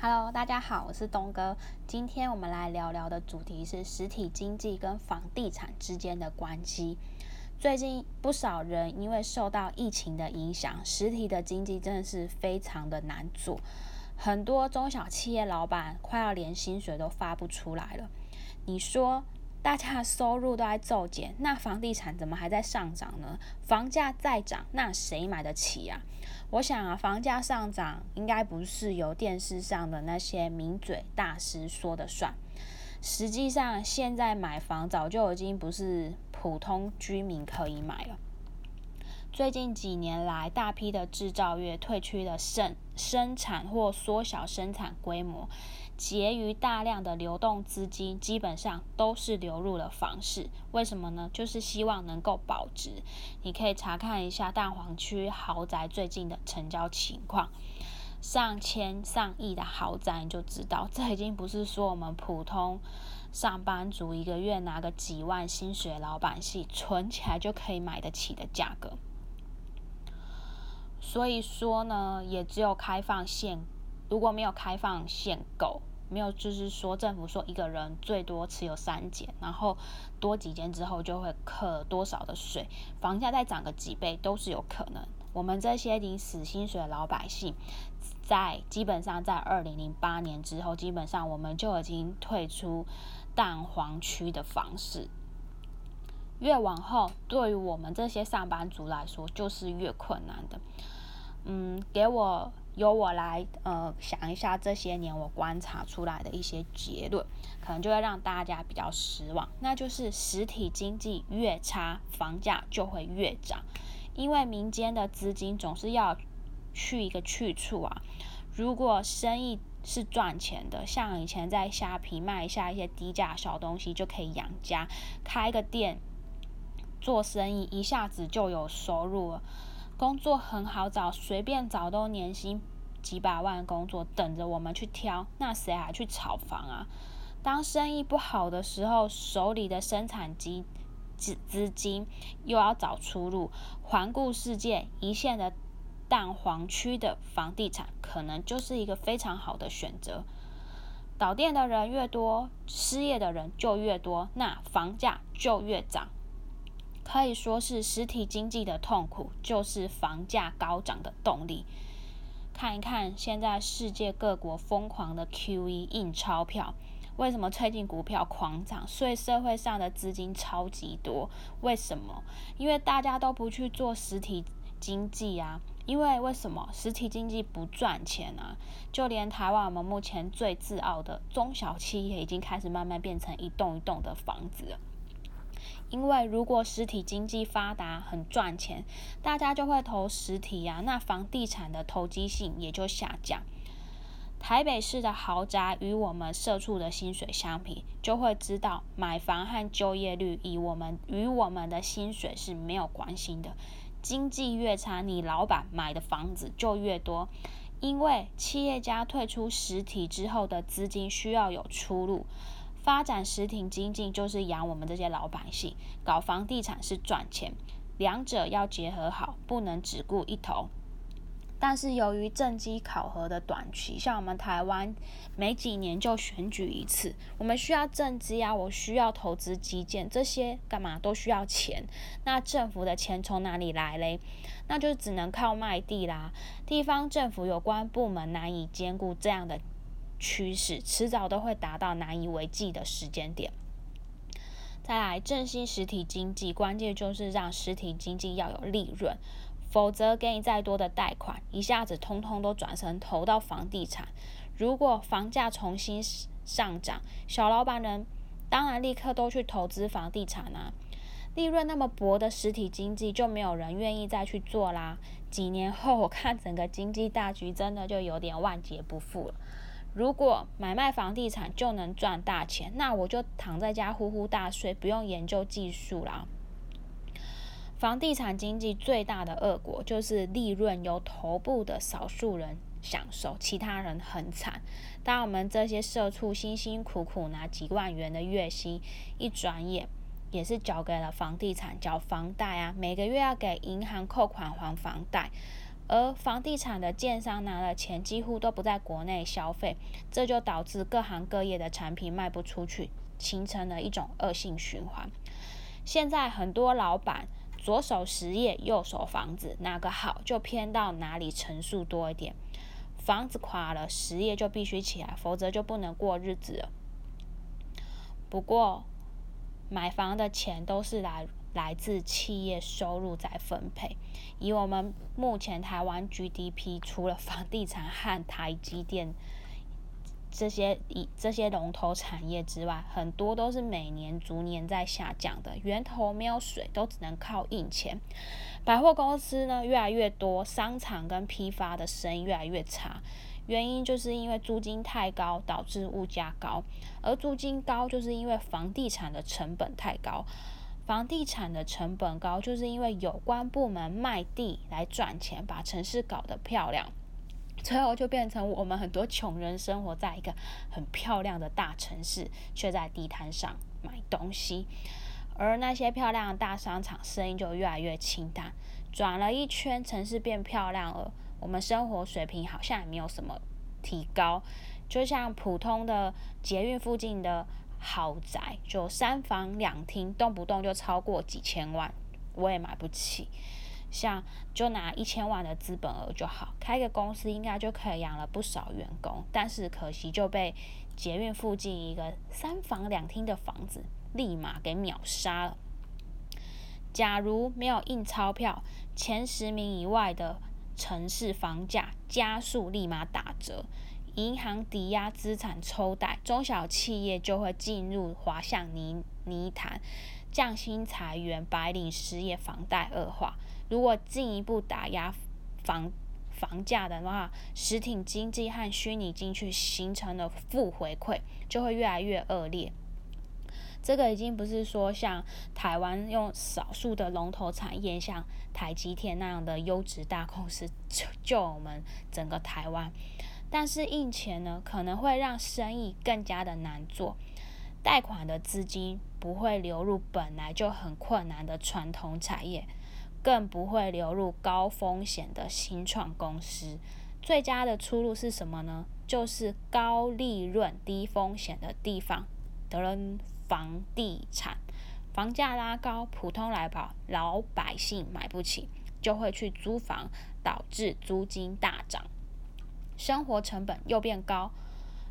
Hello，大家好，我是东哥。今天我们来聊聊的主题是实体经济跟房地产之间的关系。最近不少人因为受到疫情的影响，实体的经济真的是非常的难做，很多中小企业老板快要连薪水都发不出来了。你说大家的收入都在骤减，那房地产怎么还在上涨呢？房价再涨，那谁买得起啊？我想啊，房价上涨应该不是由电视上的那些名嘴大师说的算。实际上，现在买房早就已经不是普通居民可以买了。最近几年来，大批的制造业退去了生生产或缩小生产规模。结余大量的流动资金，基本上都是流入了房市。为什么呢？就是希望能够保值。你可以查看一下蛋黄区豪宅最近的成交情况，上千上亿的豪宅，你就知道，这已经不是说我们普通上班族一个月拿个几万薪水，老板系存起来就可以买得起的价格。所以说呢，也只有开放限，如果没有开放限购。没有，就是说政府说一个人最多持有三间，然后多几间之后就会课多少的税，房价再涨个几倍都是有可能。我们这些领死薪水的老百姓，在基本上在二零零八年之后，基本上我们就已经退出蛋黄区的房市。越往后，对于我们这些上班族来说，就是越困难的。嗯，给我。由我来呃想一下这些年我观察出来的一些结论，可能就会让大家比较失望。那就是实体经济越差，房价就会越涨，因为民间的资金总是要去一个去处啊。如果生意是赚钱的，像以前在虾皮卖一下一些低价小东西就可以养家，开个店做生意一下子就有收入了。工作很好找，随便找都年薪几百万工作等着我们去挑，那谁还去炒房啊？当生意不好的时候，手里的生产机资资金又要找出路，环顾世界，一线的蛋黄区的房地产可能就是一个非常好的选择。导店的人越多，失业的人就越多，那房价就越涨。可以说是实体经济的痛苦，就是房价高涨的动力。看一看现在世界各国疯狂的 QE 印钞票，为什么最近股票狂涨？所以社会上的资金超级多，为什么？因为大家都不去做实体经济啊。因为为什么实体经济不赚钱啊？就连台湾我们目前最自傲的中小企业，已经开始慢慢变成一栋一栋的房子了。因为如果实体经济发达很赚钱，大家就会投实体呀，那房地产的投机性也就下降。台北市的豪宅与我们社畜的薪水相比，就会知道买房和就业率以我们与我们的薪水是没有关系的。经济越差，你老板买的房子就越多，因为企业家退出实体之后的资金需要有出路。发展实体经济就是养我们这些老百姓，搞房地产是赚钱，两者要结合好，不能只顾一头。但是由于政绩考核的短期，像我们台湾每几年就选举一次，我们需要政绩啊，我需要投资基建，这些干嘛都需要钱。那政府的钱从哪里来嘞？那就只能靠卖地啦。地方政府有关部门难以兼顾这样的。趋势迟早都会达到难以为继的时间点。再来振兴实体经济，关键就是让实体经济要有利润，否则给你再多的贷款，一下子通通都转成投到房地产。如果房价重新上涨，小老板人当然立刻都去投资房地产啊。利润那么薄的实体经济，就没有人愿意再去做啦。几年后，我看整个经济大局真的就有点万劫不复了。如果买卖房地产就能赚大钱，那我就躺在家呼呼大睡，不用研究技术啦。房地产经济最大的恶果就是利润由头部的少数人享受，其他人很惨。当我们这些社畜辛辛苦苦拿几万元的月薪，一转眼也是交给了房地产，缴房贷啊，每个月要给银行扣款还房贷。而房地产的建商拿了钱，几乎都不在国内消费，这就导致各行各业的产品卖不出去，形成了一种恶性循环。现在很多老板左手实业，右手房子，哪个好就偏到哪里层数多一点。房子垮了，实业就必须起来，否则就不能过日子了。不过，买房的钱都是来来自企业收入在分配。以我们目前台湾 GDP，除了房地产和台积电。这些以这些龙头产业之外，很多都是每年逐年在下降的，源头没有水，都只能靠印钱。百货公司呢越来越多，商场跟批发的生意越来越差，原因就是因为租金太高，导致物价高，而租金高就是因为房地产的成本太高，房地产的成本高就是因为有关部门卖地来赚钱，把城市搞得漂亮。最后就变成我们很多穷人生活在一个很漂亮的大城市，却在地摊上买东西，而那些漂亮的大商场生意就越来越清淡。转了一圈，城市变漂亮了，我们生活水平好像也没有什么提高。就像普通的捷运附近的豪宅，就三房两厅，动不动就超过几千万，我也买不起。像就拿一千万的资本额就好，开个公司应该就可以养了不少员工。但是可惜就被捷运附近一个三房两厅的房子立马给秒杀了。假如没有印钞票，前十名以外的城市房价加速立马打折，银行抵押资产抽贷，中小企业就会进入滑向泥泥潭，降薪裁员，白领失业，房贷恶化。如果进一步打压房房价的话，实体经济和虚拟经济形成的负回馈就会越来越恶劣。这个已经不是说像台湾用少数的龙头产业，像台积电那样的优质大公司救救我们整个台湾，但是印钱呢，可能会让生意更加的难做，贷款的资金不会流入本来就很困难的传统产业。更不会流入高风险的新创公司。最佳的出路是什么呢？就是高利润、低风险的地方。得了，房地产，房价拉高，普通来跑，老百姓买不起，就会去租房，导致租金大涨，生活成本又变高。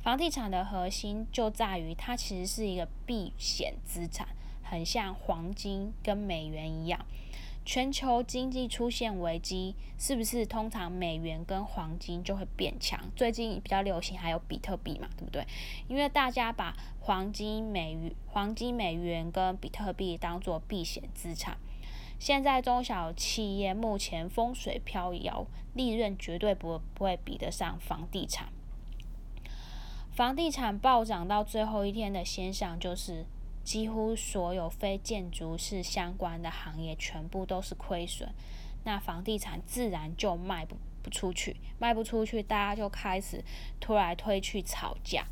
房地产的核心就在于它其实是一个避险资产，很像黄金跟美元一样。全球经济出现危机，是不是通常美元跟黄金就会变强？最近比较流行还有比特币嘛，对不对？因为大家把黄金、美元、黄金、美元跟比特币当做避险资产。现在中小企业目前风水飘摇，利润绝对不不会比得上房地产。房地产暴涨到最后一天的现象就是。几乎所有非建筑式相关的行业全部都是亏损，那房地产自然就卖不不出去，卖不出去，大家就开始推来推去吵架，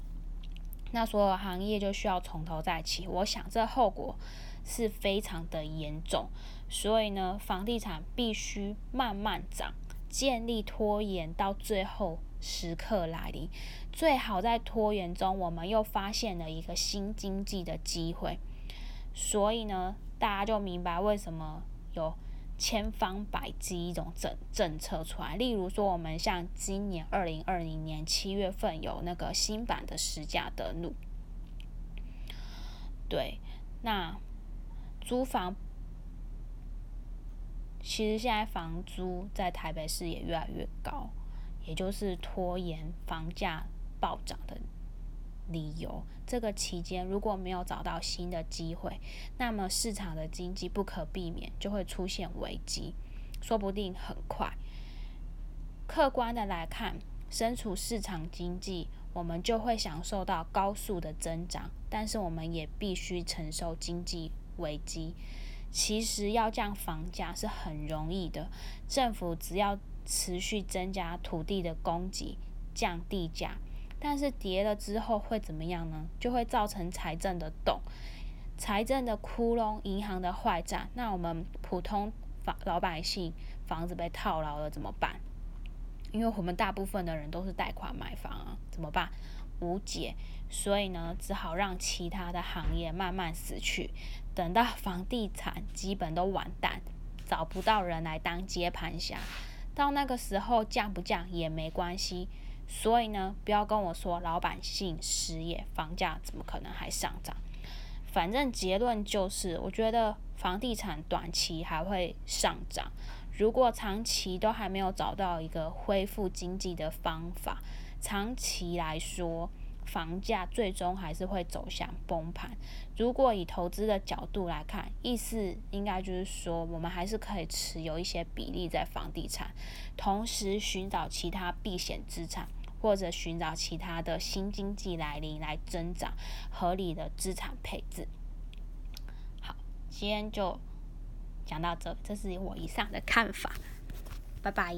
那所有行业就需要从头再起。我想这后果是非常的严重，所以呢，房地产必须慢慢涨，建立拖延到最后。时刻来临，最好在拖延中，我们又发现了一个新经济的机会。所以呢，大家就明白为什么有千方百计一种政政策出来。例如说，我们像今年二零二零年七月份有那个新版的实价登录。对，那租房其实现在房租在台北市也越来越高。也就是拖延房价暴涨的理由。这个期间如果没有找到新的机会，那么市场的经济不可避免就会出现危机，说不定很快。客观的来看，身处市场经济，我们就会享受到高速的增长，但是我们也必须承受经济危机。其实要降房价是很容易的，政府只要。持续增加土地的供给，降地价，但是跌了之后会怎么样呢？就会造成财政的洞，财政的窟窿，银行的坏账。那我们普通房老百姓房子被套牢了怎么办？因为我们大部分的人都是贷款买房啊，怎么办？无解，所以呢，只好让其他的行业慢慢死去，等到房地产基本都完蛋，找不到人来当接盘侠，到那个时候降不降也没关系。所以呢，不要跟我说老百姓失业，房价怎么可能还上涨？反正结论就是，我觉得房地产短期还会上涨。如果长期都还没有找到一个恢复经济的方法，长期来说，房价最终还是会走向崩盘。如果以投资的角度来看，意思应该就是说，我们还是可以持有一些比例在房地产，同时寻找其他避险资产，或者寻找其他的新经济来临来增长合理的资产配置。好，今天就。讲到这，这是我以上的看法，拜拜。